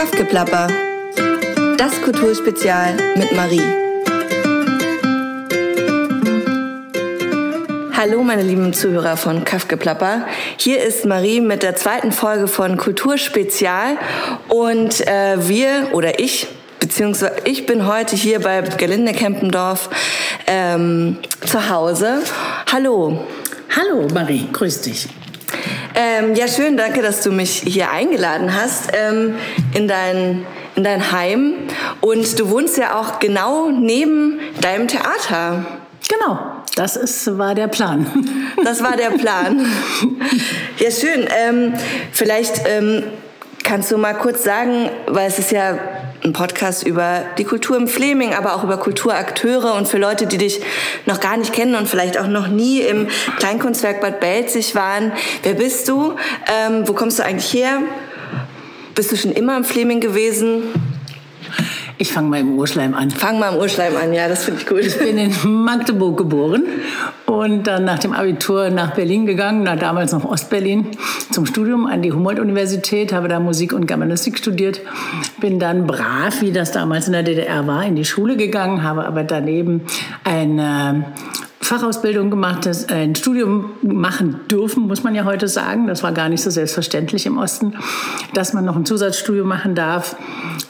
Kaffgeplapper. Das Kulturspezial mit Marie. Hallo meine lieben Zuhörer von Kaffgeplapper. Hier ist Marie mit der zweiten Folge von Kulturspezial und äh, wir oder ich beziehungsweise ich bin heute hier bei Gelinde Kempendorf ähm, zu Hause. Hallo. Hallo Marie, grüß dich. Ähm, ja, schön, danke, dass du mich hier eingeladen hast ähm, in, dein, in dein Heim. Und du wohnst ja auch genau neben deinem Theater. Genau, das ist, war der Plan. Das war der Plan. Ja, schön. Ähm, vielleicht ähm, kannst du mal kurz sagen, weil es ist ja ein Podcast über die Kultur im Fleming, aber auch über Kulturakteure und für Leute, die dich noch gar nicht kennen und vielleicht auch noch nie im Kleinkunstwerk Bad Belzig waren. Wer bist du? Ähm, wo kommst du eigentlich her? Bist du schon immer im Fleming gewesen? Ich fange mal im Urschleim an. Fang mal im Urschleim an, ja, das finde ich gut. Ich bin in Magdeburg geboren und dann nach dem Abitur nach Berlin gegangen, na, damals noch Ostberlin, zum Studium an die Humboldt-Universität, habe da Musik und Germanistik studiert, bin dann brav, wie das damals in der DDR war, in die Schule gegangen, habe aber daneben eine Fachausbildung gemacht, ein Studium machen dürfen, muss man ja heute sagen. Das war gar nicht so selbstverständlich im Osten, dass man noch ein Zusatzstudium machen darf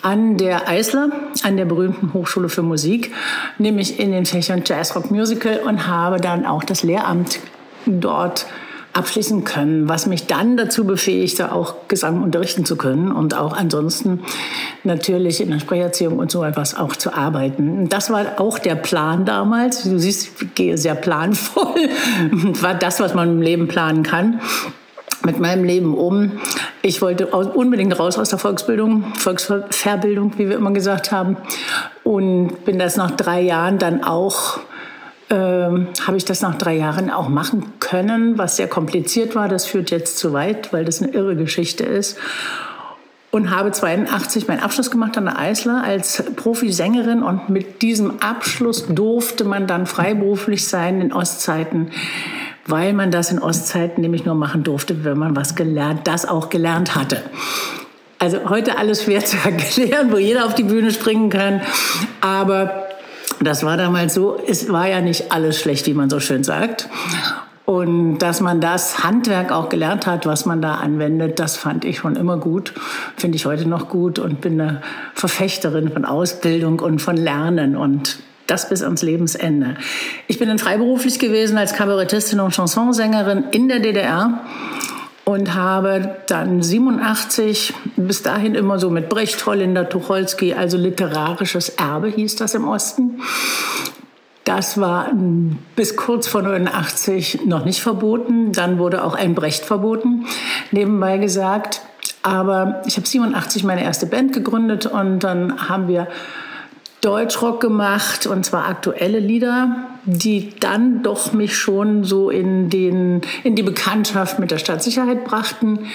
an der Eisler, an der berühmten Hochschule für Musik, nämlich in den Fächern Jazz, Rock, Musical und habe dann auch das Lehramt dort abschließen können, was mich dann dazu befähigte, auch Gesang unterrichten zu können und auch ansonsten natürlich in der Sprecherziehung und so etwas auch zu arbeiten. Das war auch der Plan damals. Du siehst, ich gehe sehr planvoll. war das, was man im Leben planen kann mit meinem Leben um. Ich wollte unbedingt raus aus der Volksbildung, Volksverbildung, wie wir immer gesagt haben. Und bin das nach drei Jahren dann auch ähm, habe ich das nach drei Jahren auch machen können, was sehr kompliziert war. Das führt jetzt zu weit, weil das eine irre Geschichte ist. Und habe 82 meinen Abschluss gemacht an der Eisler als Profisängerin. Und mit diesem Abschluss durfte man dann freiberuflich sein in Ostzeiten, weil man das in Ostzeiten nämlich nur machen durfte, wenn man was gelernt, das auch gelernt hatte. Also heute alles schwer zu erklären, wo jeder auf die Bühne springen kann. Aber das war damals so, es war ja nicht alles schlecht, wie man so schön sagt. Und dass man das Handwerk auch gelernt hat, was man da anwendet, das fand ich schon immer gut, finde ich heute noch gut und bin eine Verfechterin von Ausbildung und von Lernen und das bis ans Lebensende. Ich bin dann freiberuflich gewesen als Kabarettistin und Chansonsängerin in der DDR und habe dann 87 bis dahin immer so mit Brecht, Holländer, Tucholsky, also literarisches Erbe hieß das im Osten. Das war bis kurz vor 89 noch nicht verboten. Dann wurde auch ein Brecht verboten, nebenbei gesagt. Aber ich habe 87 meine erste Band gegründet und dann haben wir Deutschrock gemacht und zwar aktuelle Lieder, die dann doch mich schon so in, den, in die Bekanntschaft mit der Stadtsicherheit brachten.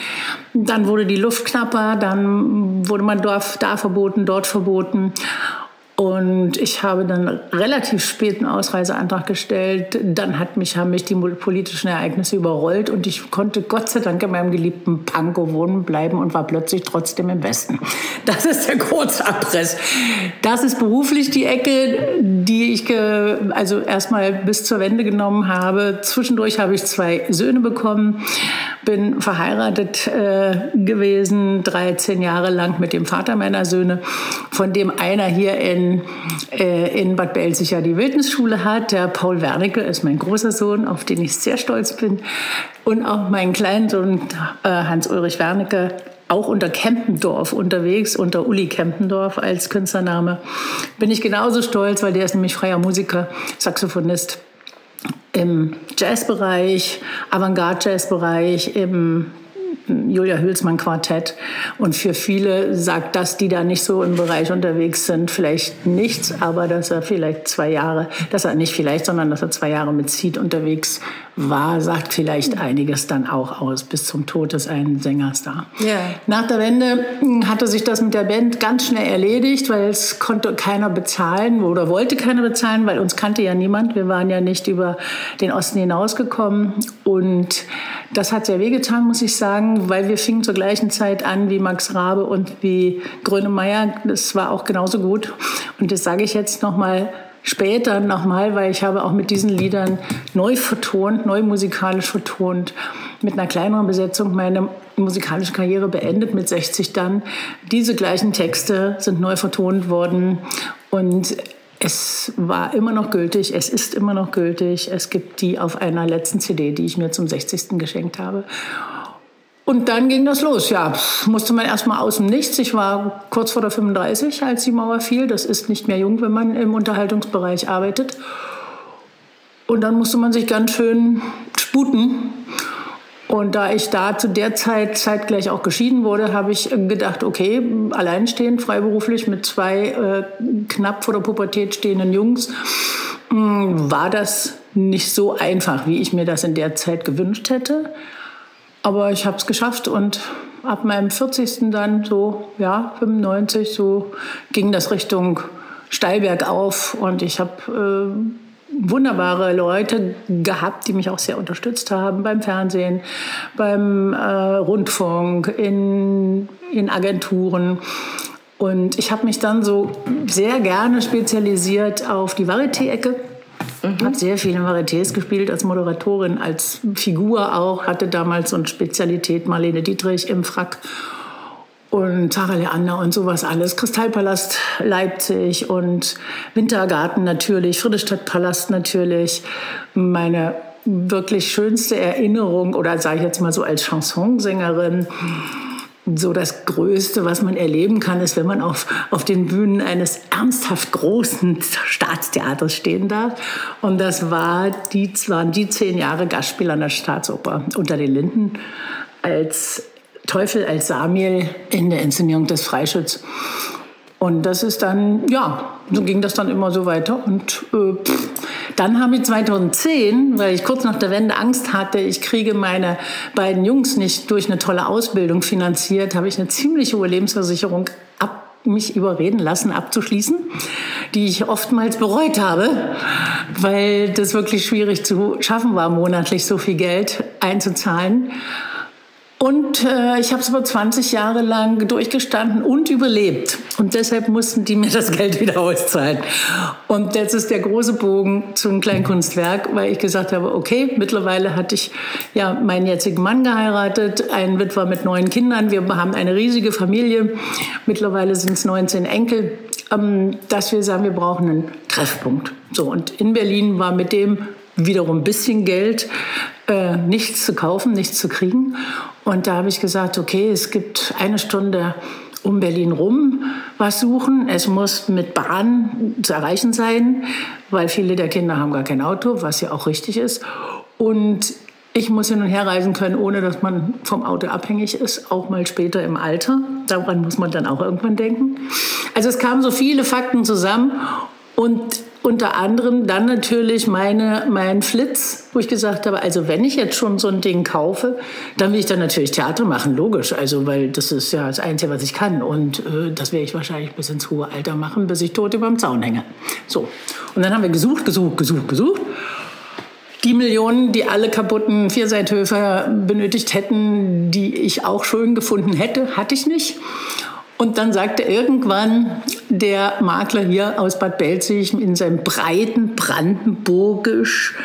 Dann wurde die Luft knapper, dann wurde man da verboten, dort verboten. Und ich habe dann relativ spät einen Ausreiseantrag gestellt. Dann hat mich, haben mich die politischen Ereignisse überrollt und ich konnte Gott sei Dank in meinem geliebten Pankow wohnen bleiben und war plötzlich trotzdem im Westen. Das ist der Kurzabriss. Das ist beruflich die Ecke, die ich also erstmal bis zur Wende genommen habe. Zwischendurch habe ich zwei Söhne bekommen, bin verheiratet äh, gewesen, 13 Jahre lang mit dem Vater meiner Söhne, von dem einer hier in in, äh, in Bad Belzig ja die Wildnisschule hat. Der Paul Wernicke ist mein großer Sohn, auf den ich sehr stolz bin. Und auch mein Kleinsohn äh, Hans-Ulrich Wernicke, auch unter Kempendorf unterwegs, unter Uli Kempendorf als Künstlername. Bin ich genauso stolz, weil der ist nämlich freier Musiker, Saxophonist im Jazzbereich, Avantgarde-Jazzbereich, im Julia Hülsmann Quartett. Und für viele sagt das, die da nicht so im Bereich unterwegs sind, vielleicht nichts, aber dass er vielleicht zwei Jahre, dass er nicht vielleicht, sondern dass er zwei Jahre mit Seed unterwegs war, sagt vielleicht einiges dann auch aus, bis zum Tod des einen Sängers da. Yeah. Nach der Wende hm, hatte sich das mit der Band ganz schnell erledigt, weil es konnte keiner bezahlen oder wollte keiner bezahlen, weil uns kannte ja niemand. Wir waren ja nicht über den Osten hinausgekommen und das hat sehr wehgetan, muss ich sagen, sagen, weil wir fingen zur gleichen Zeit an wie Max Rabe und wie Grönemeyer. Das war auch genauso gut. Und das sage ich jetzt nochmal später nochmal, weil ich habe auch mit diesen Liedern neu vertont, neu musikalisch vertont, mit einer kleineren Besetzung meine musikalische Karriere beendet, mit 60 dann. Diese gleichen Texte sind neu vertont worden und es war immer noch gültig, es ist immer noch gültig. Es gibt die auf einer letzten CD, die ich mir zum 60. geschenkt habe. Und dann ging das los. Ja, musste man erstmal aus dem Nichts. Ich war kurz vor der 35, als die Mauer fiel. Das ist nicht mehr jung, wenn man im Unterhaltungsbereich arbeitet. Und dann musste man sich ganz schön sputen. Und da ich da zu der Zeit zeitgleich auch geschieden wurde, habe ich gedacht, okay, alleinstehend, freiberuflich mit zwei äh, knapp vor der Pubertät stehenden Jungs, mh, hm, war das nicht so einfach, wie ich mir das in der Zeit gewünscht hätte. Aber ich habe es geschafft und ab meinem 40. dann so, ja, 95, so ging das Richtung Steilberg auf und ich habe äh, wunderbare Leute gehabt, die mich auch sehr unterstützt haben beim Fernsehen, beim äh, Rundfunk, in, in Agenturen. Und ich habe mich dann so sehr gerne spezialisiert auf die Varieté-Ecke Mhm. Habe sehr viele Varietés gespielt als Moderatorin, als Figur auch. Hatte damals so eine Spezialität Marlene Dietrich im Frack und Sarah Leander und sowas alles. Kristallpalast Leipzig und Wintergarten natürlich, Friedrichstadtpalast natürlich. Meine wirklich schönste Erinnerung oder sage ich jetzt mal so als Chansonsängerin so das Größte, was man erleben kann, ist, wenn man auf, auf den Bühnen eines ernsthaft großen Staatstheaters stehen darf. Und das war die, waren die zehn Jahre Gastspiel an der Staatsoper unter den Linden als Teufel, als Samiel in der Inszenierung des Freischütz. Und das ist dann, ja, so ging das dann immer so weiter. Und äh, pff, dann habe ich 2010, weil ich kurz nach der Wende Angst hatte, ich kriege meine beiden Jungs nicht durch eine tolle Ausbildung finanziert, habe ich eine ziemlich hohe Lebensversicherung ab mich überreden lassen, abzuschließen, die ich oftmals bereut habe, weil das wirklich schwierig zu schaffen war, monatlich so viel Geld einzuzahlen. Und äh, ich habe es über 20 Jahre lang durchgestanden und überlebt. Und deshalb mussten die mir das Geld wieder auszahlen. Und jetzt ist der große Bogen zum Kleinkunstwerk, weil ich gesagt habe, okay, mittlerweile hatte ich ja meinen jetzigen Mann geheiratet, einen Witwer mit neun Kindern. Wir haben eine riesige Familie. Mittlerweile sind es 19 Enkel. Ähm, dass wir sagen, wir brauchen einen Treffpunkt. So, und in Berlin war mit dem wiederum ein bisschen Geld, äh, nichts zu kaufen, nichts zu kriegen. Und da habe ich gesagt, okay, es gibt eine Stunde um Berlin rum was suchen. Es muss mit Bahn zu erreichen sein, weil viele der Kinder haben gar kein Auto, was ja auch richtig ist. Und ich muss hin und her reisen können, ohne dass man vom Auto abhängig ist, auch mal später im Alter. Daran muss man dann auch irgendwann denken. Also es kamen so viele Fakten zusammen und unter anderem dann natürlich meine, mein Flitz, wo ich gesagt habe, also wenn ich jetzt schon so ein Ding kaufe, dann will ich dann natürlich Theater machen, logisch. Also, weil das ist ja das Einzige, was ich kann. Und äh, das werde ich wahrscheinlich bis ins hohe Alter machen, bis ich tot über dem Zaun hänge. So. Und dann haben wir gesucht, gesucht, gesucht, gesucht. Die Millionen, die alle kaputten Vierseithöfer benötigt hätten, die ich auch schön gefunden hätte, hatte ich nicht. Und dann sagte irgendwann der Makler hier aus Bad Belzig in seinem breiten Brandenburgisch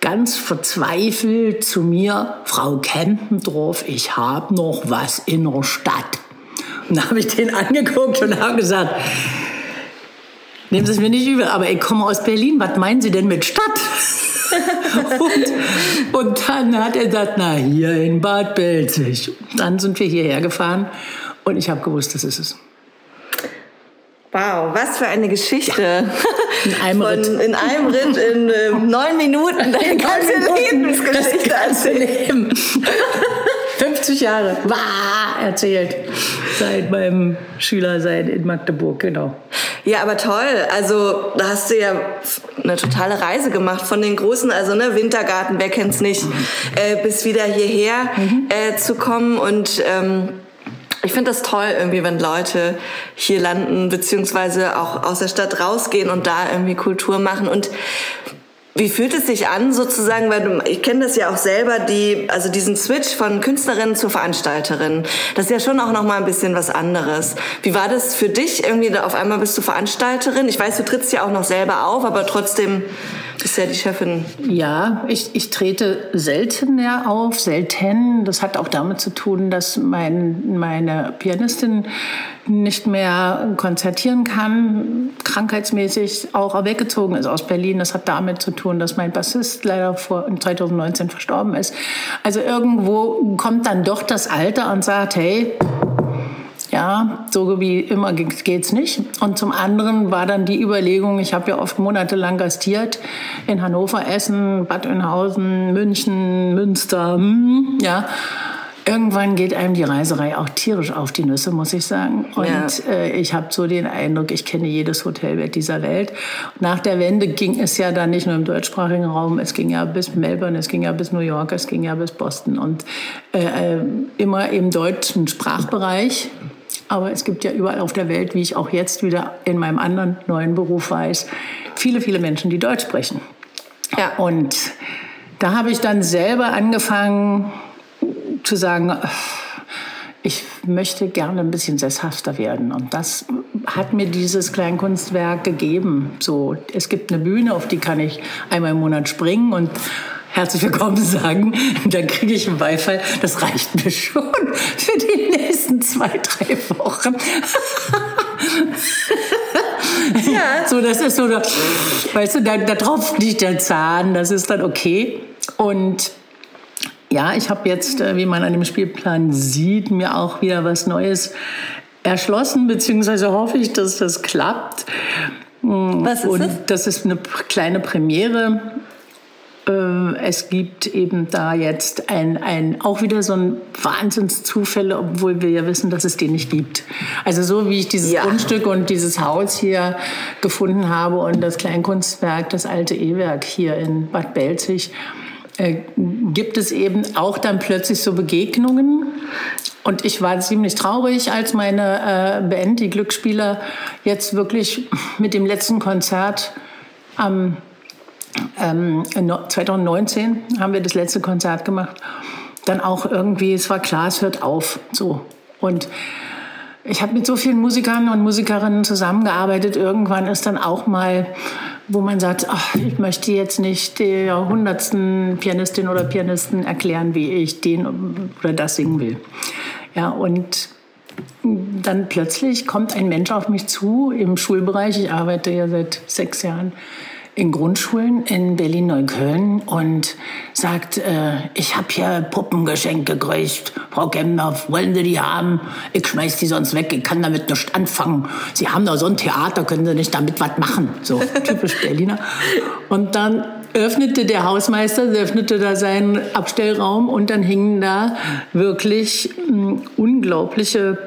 ganz verzweifelt zu mir, Frau Kempendorf, ich habe noch was in der Stadt. Und da habe ich den angeguckt und habe gesagt, nehmen Sie es mir nicht übel, aber ich komme aus Berlin, was meinen Sie denn mit Stadt? und, und dann hat er gesagt, na hier in Bad Belzig. Dann sind wir hierher gefahren und ich habe gewusst, das ist es. Wow, was für eine Geschichte. Ja. In einem Von, Ritt. In einem Ritt, in äh, neun Minuten, deine ganze Lebensgeschichte. Das ganze Leben. 50 Jahre, wow, erzählt. Seit meinem Schülersein in Magdeburg, genau. Ja, aber toll. Also da hast du ja eine totale Reise gemacht von den großen, also ne Wintergarten, wer kennt's nicht, mhm. äh, bis wieder hierher mhm. äh, zu kommen und ähm, ich finde das toll, irgendwie, wenn Leute hier landen, beziehungsweise auch aus der Stadt rausgehen und da irgendwie Kultur machen. Und wie fühlt es sich an, sozusagen, weil du, ich kenne das ja auch selber, die, also diesen Switch von Künstlerin zur Veranstalterin. Das ist ja schon auch noch mal ein bisschen was anderes. Wie war das für dich? Irgendwie auf einmal bist du Veranstalterin. Ich weiß, du trittst ja auch noch selber auf, aber trotzdem bist du ja die Chefin. Ja, ich, ich trete selten mehr auf, selten. Das hat auch damit zu tun, dass mein, meine Pianistin nicht mehr konzertieren kann, krankheitsmäßig auch weggezogen ist aus Berlin. Das hat damit zu tun, dass mein Bassist leider vor 2019 verstorben ist. Also irgendwo kommt dann doch das Alter und sagt, hey, ja, so wie immer geht's nicht. Und zum anderen war dann die Überlegung, ich habe ja oft monatelang gastiert in Hannover, Essen, Bad Oeynhausen, München, Münster, hm, ja. Irgendwann geht einem die Reiserei auch tierisch auf die Nüsse, muss ich sagen. Und ja. äh, ich habe so den Eindruck, ich kenne jedes Hotelbett dieser Welt. Nach der Wende ging es ja dann nicht nur im deutschsprachigen Raum, es ging ja bis Melbourne, es ging ja bis New York, es ging ja bis Boston und äh, äh immer im deutschen Sprachbereich. Aber es gibt ja überall auf der Welt, wie ich auch jetzt wieder in meinem anderen neuen Beruf weiß, viele, viele Menschen, die Deutsch sprechen. Ja. Und da habe ich dann selber angefangen, zu sagen, ich möchte gerne ein bisschen sesshafter werden. Und das hat mir dieses Kleinkunstwerk gegeben. So, es gibt eine Bühne, auf die kann ich einmal im Monat springen und herzlich willkommen sagen. Dann kriege ich einen Beifall. Das reicht mir schon für die nächsten zwei, drei Wochen. ja. So, das ist so, weißt du, da, da drauf liegt der Zahn. Das ist dann okay. Und ja, ich habe jetzt, äh, wie man an dem Spielplan sieht, mir auch wieder was Neues erschlossen, beziehungsweise hoffe ich, dass das klappt. Was ist Und das? das ist eine kleine Premiere. Äh, es gibt eben da jetzt ein, ein, auch wieder so ein Wahnsinnszufälle, obwohl wir ja wissen, dass es den nicht gibt. Also so wie ich dieses ja. Grundstück und dieses Haus hier gefunden habe und das Kleinkunstwerk, das alte E-Werk hier in Bad Belzig, äh, gibt es eben auch dann plötzlich so Begegnungen. Und ich war ziemlich traurig, als meine äh, Band, die Glücksspieler, jetzt wirklich mit dem letzten Konzert am ähm, 2019 haben wir das letzte Konzert gemacht. Dann auch irgendwie, es war klar, es hört auf. So. Und ich habe mit so vielen Musikern und Musikerinnen zusammengearbeitet. Irgendwann ist dann auch mal wo man sagt, ach, ich möchte jetzt nicht der hundertsten Pianistin oder Pianisten erklären, wie ich den oder das singen will. Ja, und dann plötzlich kommt ein Mensch auf mich zu im Schulbereich. Ich arbeite ja seit sechs Jahren in Grundschulen in Berlin-Neukölln und sagt, äh, ich habe hier Puppen geschenkt gekriegt. Frau Kemner, wollen Sie die haben? Ich schmeiß die sonst weg, ich kann damit nichts anfangen. Sie haben da so ein Theater, können Sie nicht damit was machen? So typisch Berliner. Und dann öffnete der Hausmeister, öffnete da seinen Abstellraum und dann hingen da wirklich mh, hm, unglaubliche,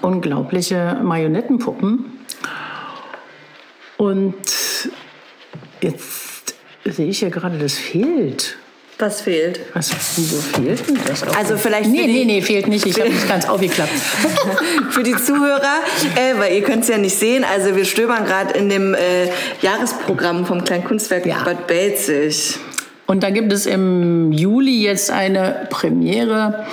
unglaubliche Marionettenpuppen. Und Jetzt sehe ich ja gerade, das fehlt. Was fehlt? Was, wieso fehlt denn das? Auch also vielleicht nee, nee, nee, fehlt nicht. Ich habe nicht ganz aufgeklappt. für die Zuhörer, äh, weil ihr könnt es ja nicht sehen. Also wir stöbern gerade in dem äh, Jahresprogramm vom Kleinkunstwerk ja. Bad Belzig. Und da gibt es im Juli jetzt eine Premiere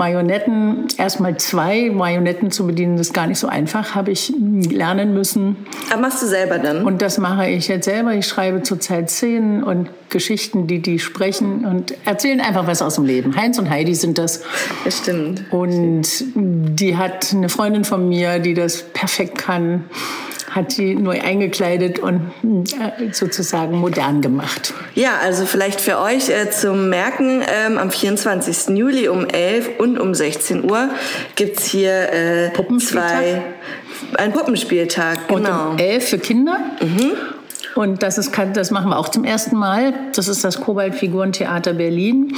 Marionetten, erstmal zwei Marionetten zu bedienen, das ist gar nicht so einfach, habe ich lernen müssen. Aber machst du selber dann? Und das mache ich jetzt selber. Ich schreibe zurzeit Szenen und Geschichten, die die sprechen und erzählen einfach was aus dem Leben. Heinz und Heidi sind das. Das stimmt. Und die hat eine Freundin von mir, die das perfekt kann hat sie neu eingekleidet und äh, sozusagen modern gemacht. Ja, also vielleicht für euch äh, zum Merken, ähm, am 24. Juli um 11 und um 16 Uhr gibt es hier äh, zwei, ein Puppenspieltag. Genau. Und um 11 für Kinder. Mhm. Und das, ist, das machen wir auch zum ersten Mal. Das ist das Kobaltfigurentheater Berlin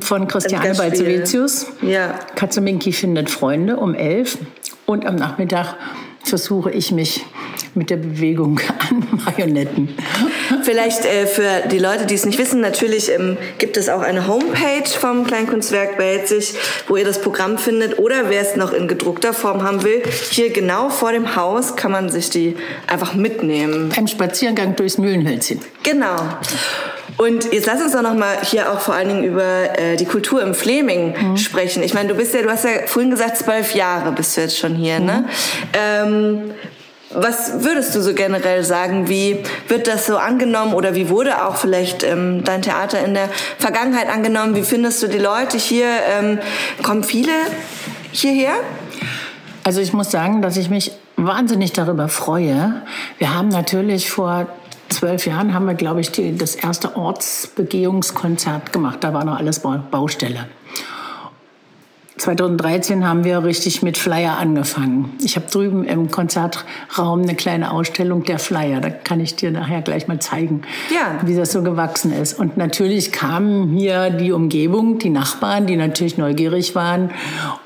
von Christiane Balzevicius. Ja. Katzeminki findet Freunde um 11 und am Nachmittag versuche ich mich mit der Bewegung an Marionetten. Vielleicht äh, für die Leute, die es nicht wissen, natürlich ähm, gibt es auch eine Homepage vom Kleinkunstwerk Belzig, wo ihr das Programm findet. Oder wer es noch in gedruckter Form haben will, hier genau vor dem Haus kann man sich die einfach mitnehmen. Beim Spaziergang durchs Mühlenhölzchen. Genau. Und jetzt lass uns doch noch mal hier auch vor allen Dingen über äh, die Kultur im Fleming mhm. sprechen. Ich meine, du bist ja, du hast ja vorhin gesagt, zwölf Jahre bist du jetzt schon hier, ne? mhm. ne? Ähm, was würdest du so generell sagen? Wie wird das so angenommen oder wie wurde auch vielleicht ähm, dein Theater in der Vergangenheit angenommen? Wie findest du die Leute hier? Ähm, kommen viele hierher? Also ich muss sagen, dass ich mich wahnsinnig darüber freue. Wir haben natürlich vor zwölf Jahren haben wir, glaube ich, die, das erste Ortsbegehungskonzert gemacht. Da war noch alles Baustelle. 2013 haben wir richtig mit Flyer angefangen. Ich habe drüben im Konzertraum eine kleine Ausstellung der Flyer. Da kann ich dir nachher gleich mal zeigen, ja. wie das so gewachsen ist. Und natürlich kamen hier die Umgebung, die Nachbarn, die natürlich neugierig waren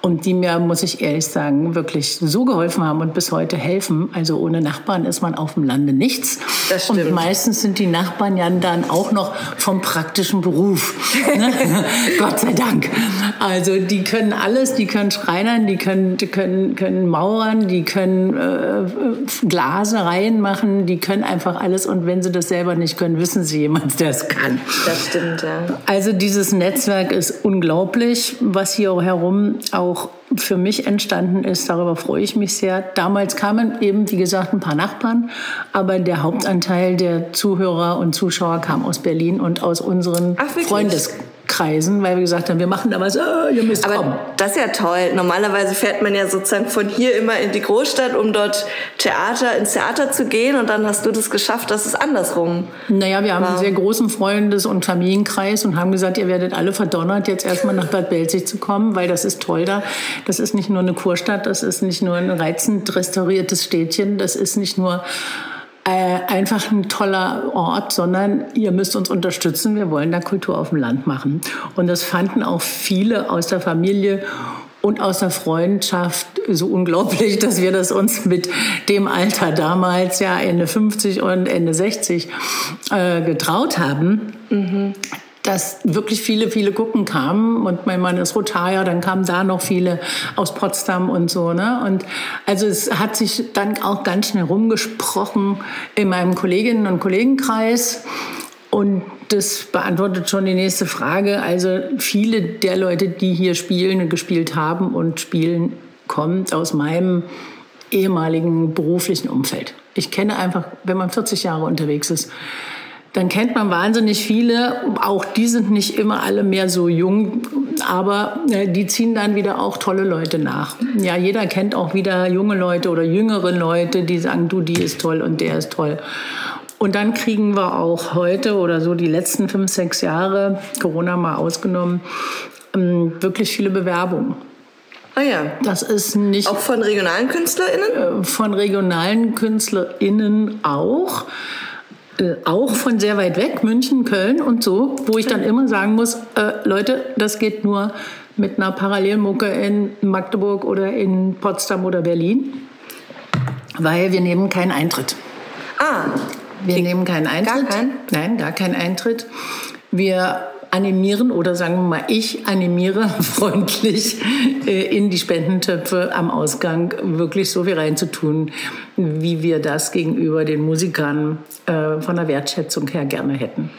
und die mir, muss ich ehrlich sagen, wirklich so geholfen haben und bis heute helfen. Also ohne Nachbarn ist man auf dem Lande nichts. Das stimmt. Und meistens sind die Nachbarn ja dann auch noch vom praktischen Beruf. Ne? Gott sei Dank. Also die können alles. Die können Schreinern, die können, die können, können Mauern, die können äh, Glasereien machen, die können einfach alles. Und wenn sie das selber nicht können, wissen sie jemand, der es kann. Das stimmt, ja. Also dieses Netzwerk ist unglaublich, was hier herum auch für mich entstanden ist. Darüber freue ich mich sehr. Damals kamen eben, wie gesagt, ein paar Nachbarn, aber der Hauptanteil der Zuhörer und Zuschauer kam aus Berlin und aus unseren Freundeskreisen. Kreisen, weil wir gesagt haben, wir machen da was, oh, ihr müsst Aber kommen. das ist ja toll. Normalerweise fährt man ja sozusagen von hier immer in die Großstadt, um dort Theater, ins Theater zu gehen und dann hast du das geschafft, dass es andersrum Naja, wir haben war. einen sehr großen Freundes- und Familienkreis und haben gesagt, ihr werdet alle verdonnert, jetzt erstmal nach Bad Belzig zu kommen, weil das ist toll da. Das ist nicht nur eine Kurstadt, das ist nicht nur ein reizend restauriertes Städtchen, das ist nicht nur äh, einfach ein toller Ort, sondern ihr müsst uns unterstützen. Wir wollen da Kultur auf dem Land machen. Und das fanden auch viele aus der Familie und aus der Freundschaft so unglaublich, dass wir das uns mit dem Alter damals, ja Ende 50 und Ende 60, äh, getraut haben. Mhm dass wirklich viele, viele gucken kamen. Und mein Mann ist Rotarier, dann kamen da noch viele aus Potsdam und so. Ne? Und also es hat sich dann auch ganz schnell rumgesprochen in meinem Kolleginnen- und Kollegenkreis. Und das beantwortet schon die nächste Frage. Also viele der Leute, die hier spielen und gespielt haben und spielen, kommt aus meinem ehemaligen beruflichen Umfeld. Ich kenne einfach, wenn man 40 Jahre unterwegs ist, dann kennt man wahnsinnig viele. Auch die sind nicht immer alle mehr so jung, aber äh, die ziehen dann wieder auch tolle Leute nach. Ja, jeder kennt auch wieder junge Leute oder jüngere Leute, die sagen, du, die ist toll und der ist toll. Und dann kriegen wir auch heute oder so die letzten fünf, sechs Jahre, Corona mal ausgenommen, ähm, wirklich viele Bewerbungen. Ah ja. Das ist nicht. Auch von regionalen KünstlerInnen? Äh, von regionalen KünstlerInnen auch. Äh, auch von sehr weit weg, München, Köln und so, wo ich dann immer sagen muss, äh, Leute, das geht nur mit einer Parallelmucke in Magdeburg oder in Potsdam oder Berlin, weil wir nehmen keinen Eintritt. Ah. Wir nehmen keinen Eintritt. Gar keinen? Nein, gar keinen Eintritt. Wir animieren oder sagen wir mal, ich animiere freundlich äh, in die Spendentöpfe am Ausgang wirklich so viel reinzutun, wie wir das gegenüber den Musikern äh, von der Wertschätzung her gerne hätten.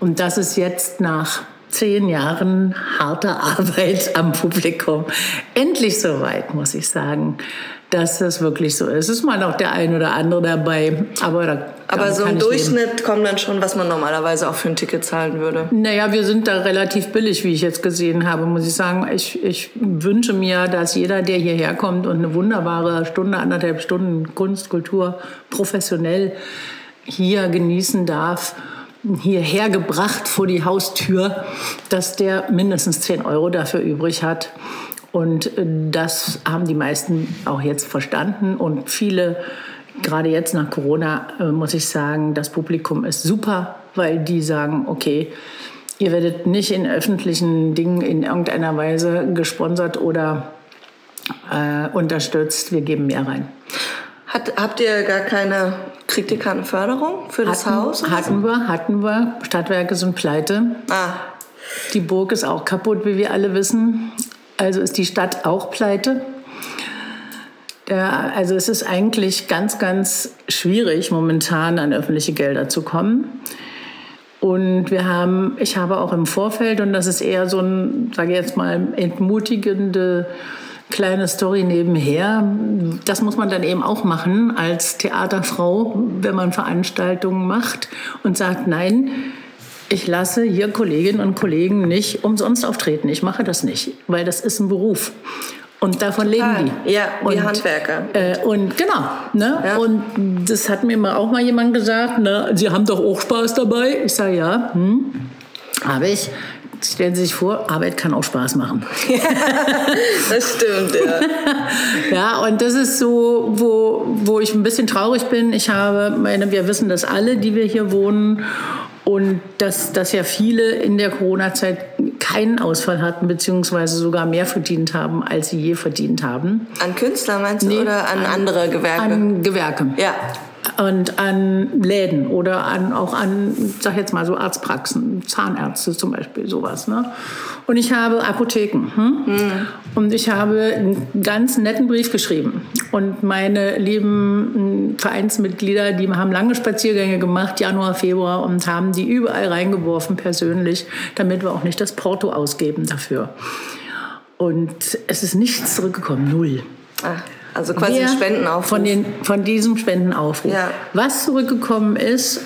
Und das ist jetzt nach zehn Jahren harter Arbeit am Publikum endlich soweit, muss ich sagen dass das wirklich so ist. Es ist mal noch der ein oder andere dabei, aber da Aber so im Durchschnitt leben. kommt dann schon, was man normalerweise auch für ein Ticket zahlen würde. Naja, wir sind da relativ billig, wie ich jetzt gesehen habe, muss ich sagen. Ich, ich wünsche mir, dass jeder, der hierher kommt und eine wunderbare Stunde, anderthalb Stunden Kunst, Kultur professionell hier genießen darf, hierher gebracht vor die Haustür, dass der mindestens 10 Euro dafür übrig hat. Und äh, das haben die meisten auch jetzt verstanden und viele, gerade jetzt nach Corona, äh, muss ich sagen, das Publikum ist super, weil die sagen, okay, ihr werdet nicht in öffentlichen Dingen in irgendeiner Weise gesponsert oder äh, unterstützt, wir geben mehr rein. Hat, habt ihr gar keine, kriegt ihr keine Förderung für das hatten, Haus? Hatten wir, hatten wir. Stadtwerke sind pleite. Ah, Die Burg ist auch kaputt, wie wir alle wissen. Also ist die Stadt auch pleite. Ja, also es ist eigentlich ganz, ganz schwierig, momentan an öffentliche Gelder zu kommen. Und wir haben, ich habe auch im Vorfeld, und das ist eher so ein, sage ich jetzt mal, entmutigende kleine Story nebenher. Das muss man dann eben auch machen als Theaterfrau, wenn man Veranstaltungen macht und sagt, nein, ich lasse hier Kolleginnen und Kollegen nicht umsonst auftreten. Ich mache das nicht, weil das ist ein Beruf. Und davon leben die. Ja, und, Handwerker. Äh, und genau. Ne? Ja. Und das hat mir mal auch mal jemand gesagt, ne? Sie haben doch auch Spaß dabei. Ich sage, ja, hm, habe ich. Stellen Sie sich vor, Arbeit kann auch Spaß machen. Das stimmt, ja. Ja, und das ist so, wo, wo ich ein bisschen traurig bin. Ich habe, meine, wir wissen das alle, die wir hier wohnen. Und dass, dass ja viele in der Corona-Zeit keinen Ausfall hatten, beziehungsweise sogar mehr verdient haben, als sie je verdient haben. An Künstler meinst du Nee, oder an, andere Gewerke? An Gewerke. ja. Und an Läden oder an, auch an, sag jetzt mal so Arztpraxen, Zahnärzte zum Beispiel, sowas. Ne? Und ich habe Apotheken. Hm? Und ich habe einen ganz netten Brief geschrieben. Und meine lieben mh, Vereinsmitglieder, die haben lange Spaziergänge gemacht, Januar, Februar, und haben die überall reingeworfen persönlich, damit wir auch nicht das Porto ausgeben dafür. Und es ist nichts zurückgekommen, null. Ah, also quasi ein Spendenaufruf. Von, den, von diesem Spendenaufruf. Ja. Was zurückgekommen ist,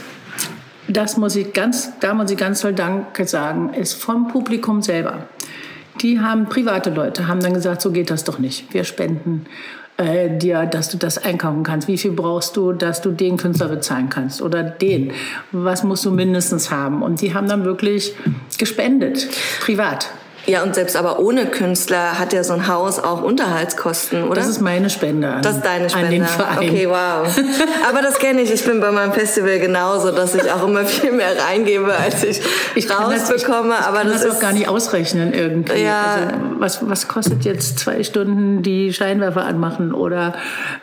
das muss ich ganz, da muss ich ganz toll Danke sagen, ist vom Publikum selber. Die haben, private Leute, haben dann gesagt, so geht das doch nicht. Wir spenden äh, dir, dass du das einkaufen kannst. Wie viel brauchst du, dass du den Künstler bezahlen kannst oder den? Was musst du mindestens haben? Und die haben dann wirklich gespendet, privat. Ja, und selbst aber ohne Künstler hat ja so ein Haus auch Unterhaltskosten, oder? Das ist meine Spende. An, Das ist deine Spende. An den Verein. Okay, wow. Aber das kenne ich. Ich bin bei meinem Festival genauso, dass ich auch immer viel mehr reingebe, als ich, Ich kann das- rausbekomme. ich, ich aber kann das, das ist auch gar nicht ausrechnen irgendwie. Ja. Also, was, was kostet jetzt zwei Stunden die Scheinwerfer anmachen oder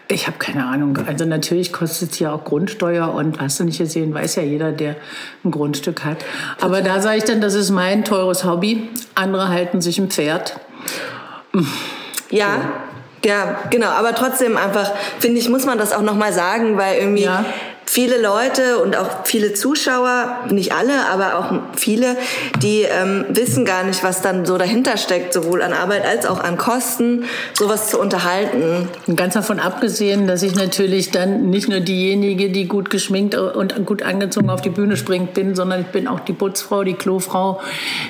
ich habe keine Ahnung. Also natürlich kostet es ja auch Grundsteuer und hast du nicht gesehen, weiß ja jeder, der ein Grundstück hat. Aber da sage ich dann, das ist mein teures Hobby. Andere halten sich ein Pferd. Ja, ja, genau. Aber trotzdem einfach, finde ich, muss man das auch nochmal sagen, weil irgendwie Ja. Viele Leute und auch viele Zuschauer, nicht alle, aber auch viele, die ähm, wissen gar nicht, was dann so dahinter steckt, sowohl an Arbeit als auch an Kosten, sowas zu unterhalten. Ganz davon abgesehen, dass ich natürlich dann nicht nur diejenige, die gut geschminkt und gut angezogen auf die Bühne springt, bin, sondern ich bin auch die Putzfrau, die Klofrau,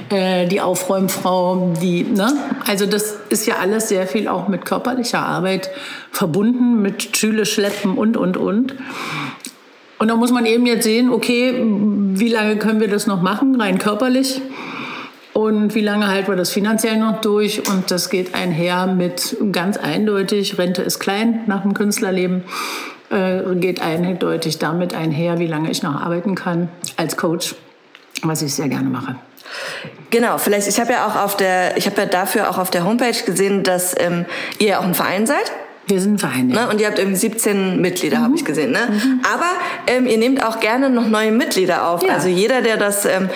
äh, die Aufräumfrau, die, ne? Also das ist ja alles sehr viel auch mit körperlicher Arbeit verbunden, mit Schüle schleppen und, und, und. Und da muss man eben jetzt sehen, okay, wie lange können wir das noch machen, rein körperlich? Und wie lange halten wir das finanziell noch durch? Und das geht einher mit ganz eindeutig, Rente ist klein nach dem Künstlerleben, äh, geht eindeutig damit einher, wie lange ich noch arbeiten kann als Coach, was ich sehr gerne mache. Genau, vielleicht, ich habe ja auch auf der, ich habe ja dafür auch auf der Homepage gesehen, dass ähm, ihr ja auch ein Verein seid. Wir sind ein Verein. Ja. Ne? Und ihr habt irgendwie 17 Mitglieder, habe ich gesehen. Ne? Aber ähm, ihr nehmt auch gerne noch neue Mitglieder auf. Ja. Also jeder, der das ähm,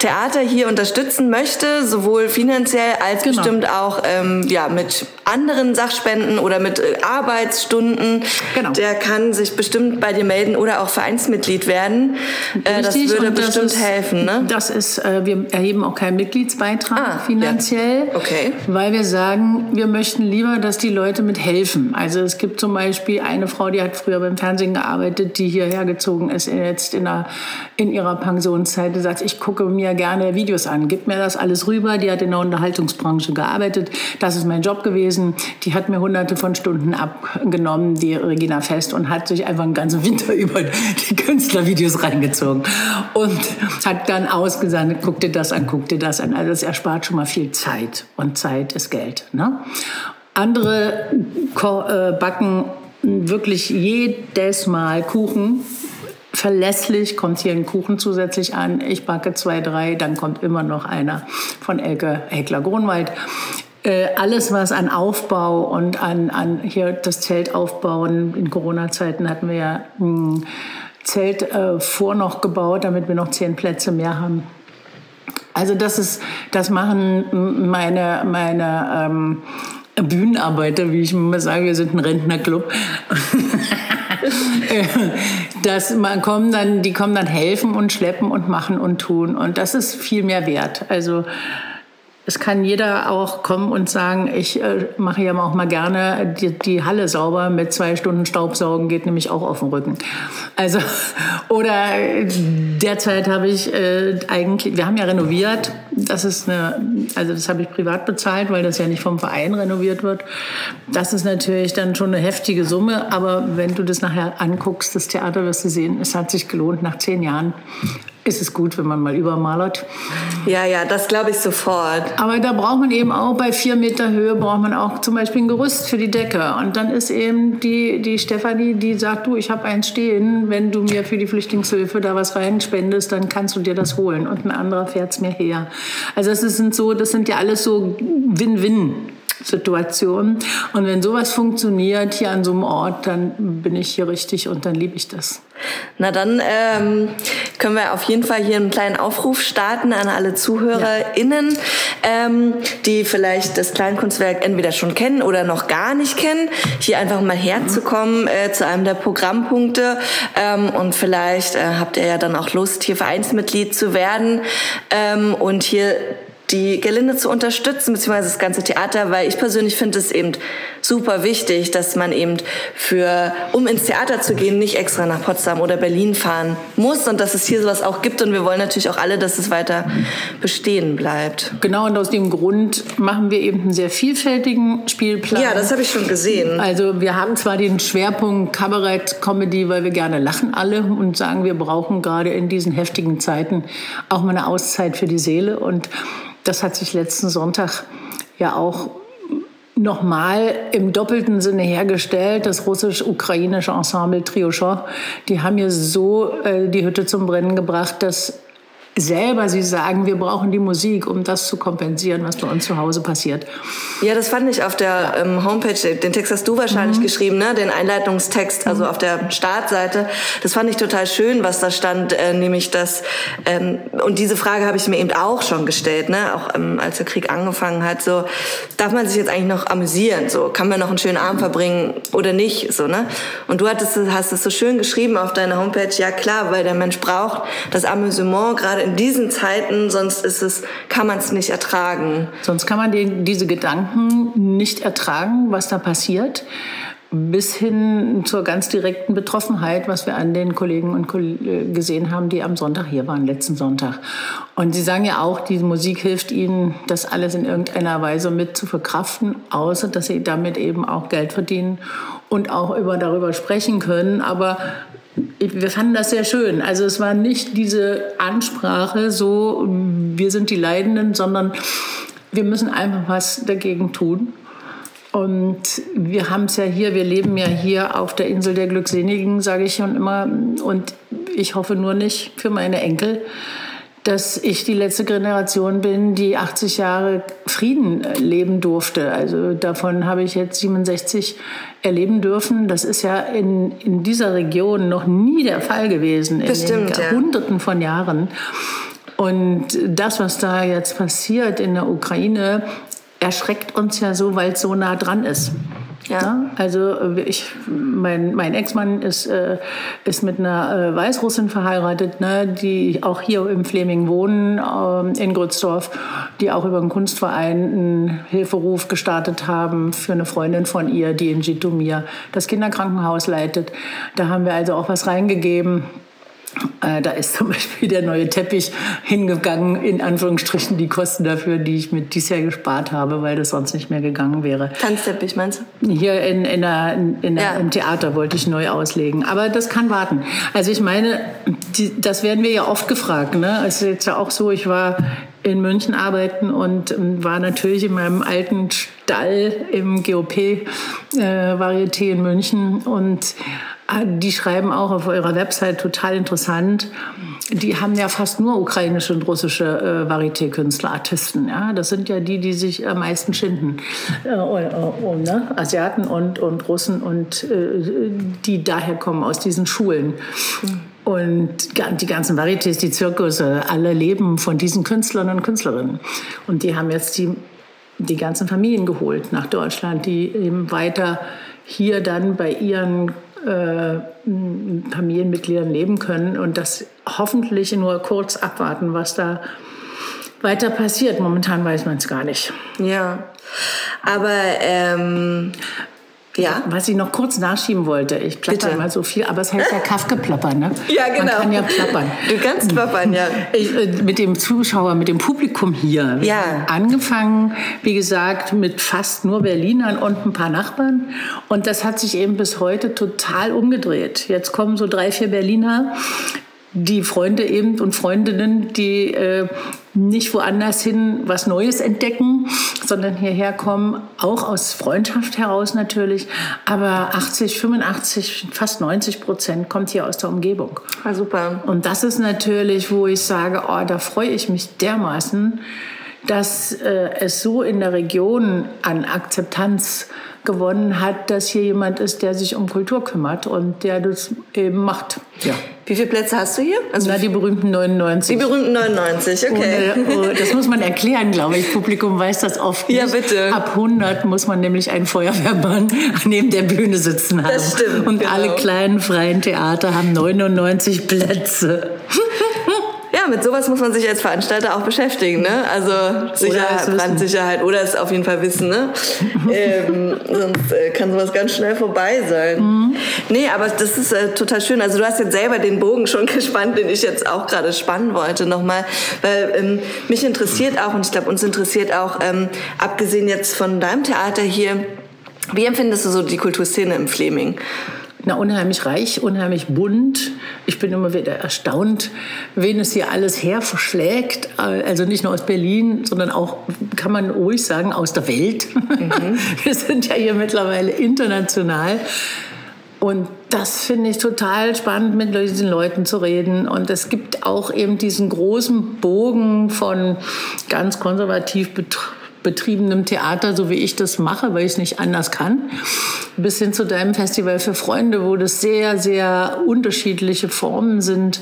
Theater hier unterstützen möchte, sowohl finanziell als Genau. bestimmt auch ähm, ja, mit anderen Sachspenden oder mit äh, Arbeitsstunden, Genau. der kann sich bestimmt bei dir melden oder auch Vereinsmitglied werden. Äh, das Richtig, würde und das bestimmt ist- helfen. Ne? Das ist, äh, wir erheben auch keinen Mitgliedsbeitrag Ah, finanziell, ja. Okay. weil wir sagen, wir möchten lieber, dass die Leute mithelfen. Also es gibt zum Beispiel eine Frau, die hat früher beim Fernsehen gearbeitet, die hierher gezogen ist, jetzt in, der, in ihrer Pensionszeit, die sagt, ich gucke mir gerne Videos an, gib mir das alles rüber. Die hat in der Unterhaltungsbranche gearbeitet, das ist mein Job gewesen. Die hat mir hunderte von Stunden abgenommen, die Regina Fest, und hat sich einfach einen ganzen Winter über die Künstlervideos reingezogen und hat dann ausgesandt, guck dir das an, guck dir das an. Also es erspart schon mal viel Zeit und Zeit ist Geld. Ne? Andere äh, backen wirklich jedes Mal Kuchen. Verlässlich kommt hier ein Kuchen zusätzlich an. Ich backe zwei, drei, dann kommt immer noch einer von Elke Heckler-Grunwald. Äh, alles, was an Aufbau und an, an hier das Zelt aufbauen, in Corona-Zeiten hatten wir ja ein Zelt äh, vor noch gebaut, damit wir noch zehn Plätze mehr haben. Also das ist, das machen meine, meine ähm, Bühnenarbeiter, wie ich immer sage, wir sind ein Rentnerclub. dass man kommen dann, die kommen dann helfen und schleppen und machen und tun. Und das ist viel mehr wert. Also es kann jeder auch kommen und sagen, ich äh, mache ja auch mal gerne die, die, Halle sauber mit zwei Stunden Staubsaugen, geht nämlich auch auf den Rücken. Also, oder derzeit habe ich äh, eigentlich, wir haben ja renoviert, das ist eine, also das habe ich privat bezahlt, weil das ja nicht vom Verein renoviert wird. Das ist natürlich dann schon eine heftige Summe, aber wenn du das nachher anguckst, das Theater wirst du sehen, es hat sich gelohnt nach zehn Jahren ist es gut, wenn man mal übermalert. Ja, ja, das glaube ich sofort. Aber da braucht man eben auch bei vier Meter Höhe braucht man auch zum Beispiel ein Gerüst für die Decke. Und dann ist eben die, die Stefanie, die sagt, du, ich habe eins stehen, wenn du mir für die Flüchtlingshilfe da was reinspendest, dann kannst du dir das holen. Und ein anderer fährt es mir her. Also das sind so, das sind ja alles so Win-Win. Situation. Und wenn sowas funktioniert hier an so einem Ort, dann bin ich hier richtig und dann liebe ich das. Na dann ähm, können wir auf jeden Fall hier einen kleinen Aufruf starten an alle ZuhörerInnen, ja. ähm, die vielleicht das Kleinkunstwerk entweder schon kennen oder noch gar nicht kennen, hier einfach mal herzukommen äh, zu einem der Programmpunkte ähm, und vielleicht äh, habt ihr ja dann auch Lust, hier Vereinsmitglied zu werden ähm, und hier die Gelinde zu unterstützen, beziehungsweise das ganze Theater, weil ich persönlich finde es eben super wichtig, dass man eben für, um ins Theater zu gehen, nicht extra nach Potsdam oder Berlin fahren muss und dass es hier sowas auch gibt und wir wollen natürlich auch alle, dass es weiter bestehen bleibt. Genau, und aus dem Grund machen wir eben einen sehr vielfältigen Spielplan. Ja, das habe ich schon gesehen. Also wir haben zwar den Schwerpunkt Kabarett, Comedy, weil wir gerne lachen alle und sagen, wir brauchen gerade in diesen heftigen Zeiten auch mal eine Auszeit für die Seele und das hat sich letzten Sonntag ja auch nochmal im doppelten Sinne hergestellt. Das russisch-ukrainische Ensemble Triochon, die haben hier so äh, die Hütte zum Brennen gebracht, dass selber sie sagen, wir brauchen die Musik, um das zu kompensieren, was bei uns zu Hause passiert. Ja, das fand ich auf der ähm, Homepage, den Text hast du wahrscheinlich mhm. geschrieben, ne? den Einleitungstext, also mhm. auf der Startseite. Das fand ich total schön, was da stand, äh, nämlich dass, ähm, und diese Frage habe ich mir eben auch schon gestellt, ne? auch ähm, als der Krieg angefangen hat, so, darf man sich jetzt eigentlich noch amüsieren, so, kann man noch einen schönen Abend verbringen oder nicht, so, ne? Und du hattest, hast es so schön geschrieben auf deiner Homepage, ja klar, weil der Mensch braucht das Amüsement gerade in diesen Zeiten, sonst ist es, kann man es nicht ertragen. Sonst kann man die, diese Gedanken nicht ertragen, was da passiert bis hin zur ganz direkten Betroffenheit, was wir an den Kollegen und äh, gesehen haben, die am Sonntag hier waren, letzten Sonntag. Und Sie sagen ja auch, die Musik hilft Ihnen, das alles in irgendeiner Weise mit zu verkraften, außer dass Sie damit eben auch Geld verdienen und auch über, darüber sprechen können. Aber wir fanden das sehr schön. Also es war nicht diese Ansprache so, wir sind die Leidenden, sondern wir müssen einfach was dagegen tun. Und wir haben es ja hier, wir leben ja hier auf der Insel der Glückseligen, sage ich schon immer. Und ich hoffe nur nicht für meine Enkel, dass ich die letzte Generation bin, die 80 Jahre Frieden leben durfte. Also davon habe ich jetzt 67 erleben dürfen. Das ist ja in, in dieser Region noch nie der Fall gewesen in Bestimmt, den ja. Hunderten von Jahren. Und das, was da jetzt passiert in der Ukraine, erschreckt uns ja so, weil es so nah dran ist. Ja. Also äh, ich, mein, mein Ex-Mann ist, äh, ist mit einer äh, Weißrussin verheiratet, ne, die auch hier im Fleming wohnen, äh, in Grützdorf, die auch über einen Kunstverein einen Hilferuf gestartet haben für eine Freundin von ihr, die in Jitomir das Kinderkrankenhaus leitet. Da haben wir also auch was reingegeben. Äh, da ist zum Beispiel der neue Teppich hingegangen, in Anführungsstrichen die Kosten dafür, die ich mit dies Jahr gespart habe, weil das sonst nicht mehr gegangen wäre. Tanzteppich meinst du? Hier in, in der, in der, ja. im Theater wollte ich neu auslegen. Aber das kann warten. Also ich meine, die, das werden wir ja oft gefragt. Ne? Es ist jetzt ja auch so, ich war in München arbeiten und ähm, war natürlich in meinem alten Stall im GOP-Varieté äh, in München und die schreiben auch auf eurer Website total interessant. Die haben ja fast nur ukrainische und russische äh, Varieté-Künstler, Artisten. Ja? Das sind ja die, die sich am meisten schinden. Äh, äh, ne? Asiaten und, und Russen und äh, die daher kommen aus diesen Schulen. Und die ganzen Varietés, die Zirkusse, alle leben von diesen Künstlern und Künstlerinnen. Und die haben jetzt die, die ganzen Familien geholt nach Deutschland, die eben weiter hier dann bei ihren äh, Familienmitgliedern leben können und das hoffentlich nur kurz abwarten, was da weiter passiert. Momentan weiß man es gar nicht. Ja, aber ähm, ja. Was ich noch kurz nachschieben wollte, ich plapper mal so viel, aber es heißt ja Kafke plappern, ne? Ja, genau. Man kann ja plappern. Du kannst plappern, ja. Ich, äh, mit dem Zuschauer, mit dem Publikum hier. Ja. Angefangen, wie gesagt, mit fast nur Berlinern und ein paar Nachbarn. Und das hat sich eben bis heute total umgedreht. Jetzt kommen so drei, vier Berliner, die Freunde eben und Freundinnen, die äh, nicht woanders hin was Neues entdecken, sondern hierher kommen, auch aus Freundschaft heraus natürlich. Aber 80, 85, fast 90 Prozent kommt hier aus der Umgebung. Ah, super. Und das ist natürlich, wo ich sage, oh, da freue ich mich dermaßen, dass äh, es so in der Region an Akzeptanz gewonnen hat, dass hier jemand ist, der sich um Kultur kümmert und der das eben macht. Ja. Wie viele Plätze hast du hier? Also Na, die berühmten 99. Die berühmten 99, okay. Und, oh, das muss man erklären, glaube ich. Publikum weiß das oft nicht. Ja, bitte. Ab 100 muss man nämlich einen Feuerwehrmann neben der Bühne sitzen haben. Das stimmt. Und genau. alle kleinen freien Theater haben 99 Plätze. Mit sowas muss man sich als Veranstalter auch beschäftigen, ne? Also Sicherheit, Brandsicherheit oder es auf jeden Fall wissen, ne? ähm, sonst äh, kann sowas ganz schnell vorbei sein. Mhm. Nee, aber das ist äh, total schön. Also du hast jetzt selber den Bogen schon gespannt, den ich jetzt auch gerade spannen wollte nochmal, weil ähm, mich interessiert auch und ich glaube uns interessiert auch, ähm, abgesehen jetzt von deinem Theater hier, wie empfindest du so die Kulturszene im Fleming? Na, unheimlich reich, unheimlich bunt. Ich bin immer wieder erstaunt, wen es hier alles her verschlägt. Also nicht nur aus Berlin, sondern auch, kann man ruhig sagen, aus der Welt. Mhm. Wir sind ja hier mittlerweile international. Und das finde ich total spannend, mit diesen Leuten zu reden. Und es gibt auch eben diesen großen Bogen von ganz konservativ betrachtet betriebenem Theater, so wie ich das mache, weil ich es nicht anders kann, bis hin zu deinem Festival für Freunde, wo das sehr, sehr unterschiedliche Formen sind,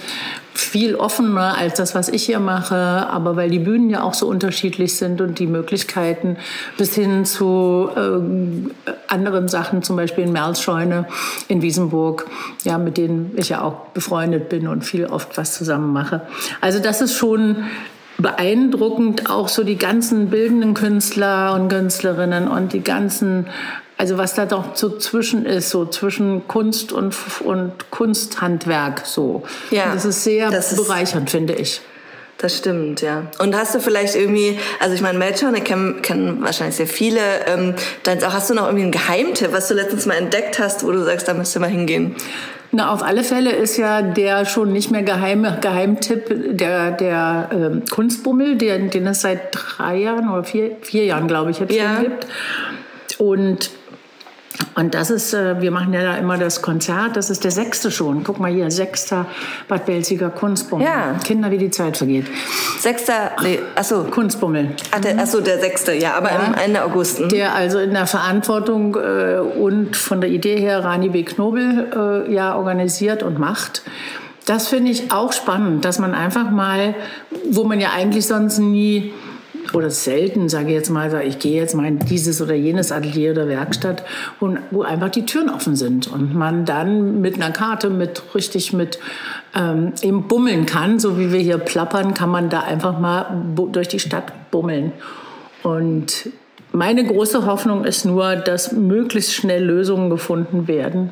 viel offener als das, was ich hier mache, aber weil die Bühnen ja auch so unterschiedlich sind und die Möglichkeiten bis hin zu äh, anderen Sachen, zum Beispiel in Merlscheune in Wiesenburg, ja, mit denen ich ja auch befreundet bin und viel oft was zusammen mache. Also das ist schon beeindruckend auch so die ganzen bildenden Künstler und Künstlerinnen und die ganzen, also was da doch so zwischen ist, so zwischen Kunst und, und Kunsthandwerk so. Ja, das ist sehr das bereichernd, ist finde ich. Das stimmt, ja. Und hast du vielleicht irgendwie, also ich meine, Melchior, ich kennen, kennen wahrscheinlich sehr viele, ähm, dann auch, hast du noch irgendwie einen Geheimtipp, was du letztens mal entdeckt hast, wo du sagst, da müsst ihr mal hingehen? Na, auf alle Fälle ist ja der schon nicht mehr geheime Geheimtipp der, der ähm, Kunstbummel, den, den es seit drei Jahren oder vier, vier Jahren, glaube ich, jetzt ja. schon gibt. Und und das ist, äh, wir machen ja da immer das Konzert, das ist der sechste schon. Guck mal hier, sechster Bad Belziger Kunstbummel. Ja. Kinder, wie die Zeit vergeht. Sechster, nee, achso. Kunstbummel. Ach, der, achso, der sechste, ja, aber ja. Ende August. Hm? Der also in der Verantwortung äh, und von der Idee her Rani B. Knobel äh, ja organisiert und macht. Das finde ich auch spannend, dass man einfach mal, wo man ja eigentlich sonst nie oder selten, sage ich jetzt mal, ich gehe jetzt mal in dieses oder jenes Atelier oder Werkstatt, wo, wo einfach die Türen offen sind und man dann mit einer Karte, mit richtig mit ähm, eben bummeln kann, so wie wir hier plappern, kann man da einfach mal durch die Stadt bummeln. Und meine große Hoffnung ist nur, dass möglichst schnell Lösungen gefunden werden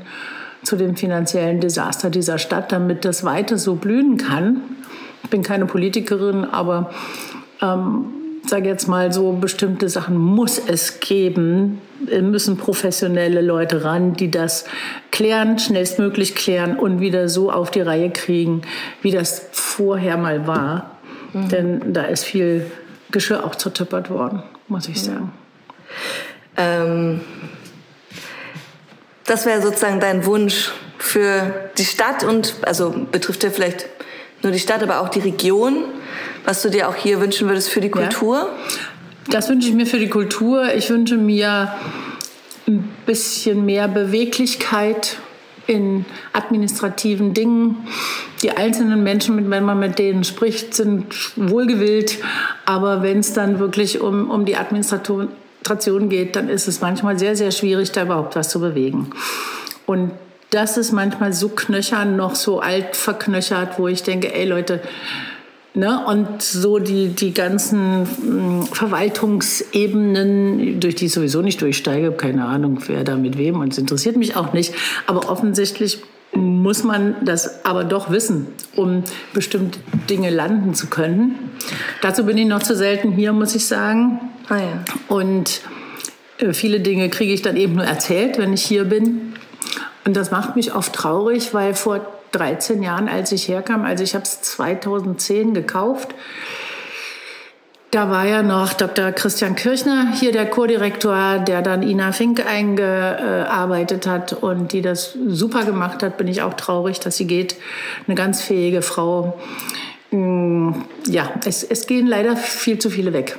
zu dem finanziellen Desaster dieser Stadt, damit das weiter so blühen kann. Ich bin keine Politikerin, aber ähm, sage jetzt mal so, bestimmte Sachen muss es geben, müssen professionelle Leute ran, die das klären, schnellstmöglich klären und wieder so auf die Reihe kriegen, wie das vorher mal war. Mhm. Denn da ist viel Geschirr auch zertöppert worden, muss ich sagen. Ähm, das wäre sozusagen dein Wunsch für die Stadt und, also betrifft ja vielleicht nur die Stadt, aber auch die Region, was du dir auch hier wünschen würdest für die Kultur? Ja. Das wünsche ich mir für die Kultur. Ich wünsche mir ein bisschen mehr Beweglichkeit in administrativen Dingen. Die einzelnen Menschen, wenn man mit denen spricht, sind wohlgewillt. Aber wenn es dann wirklich um, um die Administration geht, dann ist es manchmal sehr, sehr schwierig, da überhaupt was zu bewegen. Und das ist manchmal so knöchern, noch so alt verknöchert, wo ich denke, ey Leute, Ne? Und so die, die ganzen hm, Verwaltungsebenen, durch die ich sowieso nicht durchsteige, keine Ahnung, wer da mit wem und es interessiert mich auch nicht. Aber offensichtlich muss man das aber doch wissen, um bestimmte Dinge landen zu können. Dazu bin ich noch zu selten hier, muss ich sagen. Ah ja. Und äh, viele Dinge kriege ich dann eben nur erzählt, wenn ich hier bin. Und das macht mich oft traurig, weil vor 13 Jahren, als ich herkam. Also ich habe es 2010 gekauft. Da war ja noch Dr. Christian Kirchner hier der Chordirektor, der dann Ina Fink eingearbeitet hat und die das super gemacht hat. Bin ich auch traurig, dass sie geht. Eine ganz fähige Frau. Mm, ja, es, es gehen leider viel zu viele weg.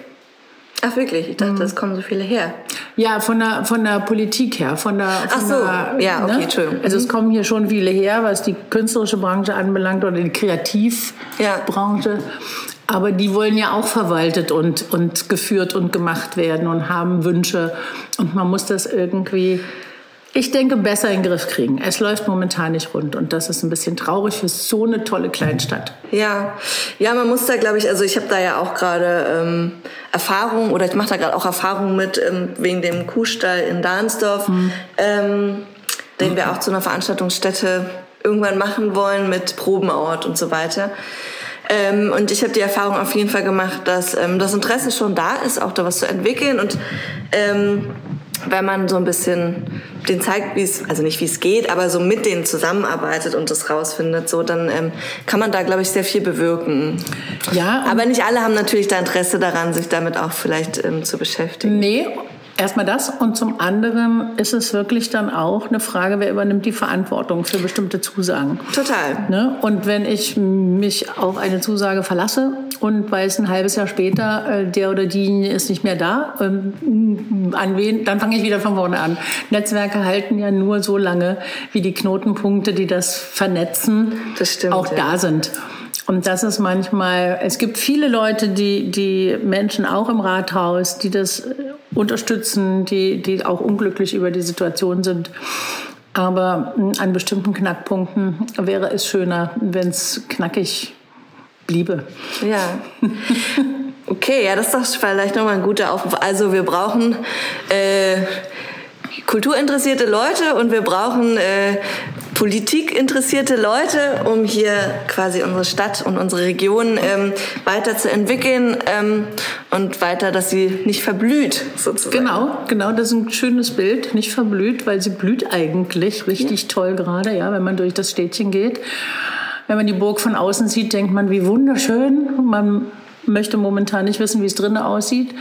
Ach wirklich? Ich dachte, mhm. es kommen so viele her. Ja, von der, von der Politik her. Von der, von Ach so, der, ja, okay, ne? Entschuldigung. Also es mhm. kommen hier schon viele her, was die künstlerische Branche anbelangt oder die Kreativbranche. Ja. Aber die wollen ja auch verwaltet und, und geführt und gemacht werden und haben Wünsche. Und man muss das irgendwie ich denke, besser in den Griff kriegen. Es läuft momentan nicht rund und das ist ein bisschen traurig für so eine tolle Kleinstadt. Ja, ja, man muss da, glaube ich, also ich habe da ja auch gerade ähm, Erfahrung oder ich mache da gerade auch Erfahrung mit ähm, wegen dem Kuhstall in Dahnsdorf, mhm. ähm, den wir auch zu einer Veranstaltungsstätte irgendwann machen wollen mit Probenort und so weiter. Ähm, und ich habe die Erfahrung auf jeden Fall gemacht, dass ähm, das Interesse schon da ist, auch da was zu entwickeln und ähm, wenn man so ein bisschen den zeigt, wie es, also nicht wie es geht, aber so mit denen zusammenarbeitet und das rausfindet, so dann ähm, kann man da, glaube ich, sehr viel bewirken. Ja. Aber nicht alle haben natürlich da Interesse daran, sich damit auch vielleicht ähm, zu beschäftigen. Nee, Erstmal das und zum anderen ist es wirklich dann auch eine Frage, wer übernimmt die Verantwortung für bestimmte Zusagen. Total. Ne? Und wenn ich mich auf eine Zusage verlasse und weiß ein halbes Jahr später, äh, der oder die ist nicht mehr da, ähm, an wen, dann fange ich wieder von vorne an. Netzwerke halten ja nur so lange, wie die Knotenpunkte, die das vernetzen, das stimmt, auch ja. da sind. Und das ist manchmal, es gibt viele Leute, die, die Menschen auch im Rathaus, die das äh, unterstützen, die, die auch unglücklich über die Situation sind. Aber hm, an bestimmten Knackpunkten wäre es schöner, wenn es knackig bliebe. Ja. Okay, ja, das ist doch vielleicht nochmal ein guter Aufruf. Also wir brauchen äh, kulturinteressierte Leute und wir brauchen äh, politikinteressierte Leute, um hier quasi unsere Stadt und unsere Region ähm, weiterzuentwickeln ähm, und weiter, dass sie nicht verblüht sozusagen. Genau, genau, das ist ein schönes Bild, nicht verblüht, weil sie blüht eigentlich richtig ja. toll gerade, ja, wenn man durch das Städtchen geht. Wenn man die Burg von außen sieht, denkt man, wie wunderschön. Man möchte momentan nicht wissen, wie es drinnen aussieht.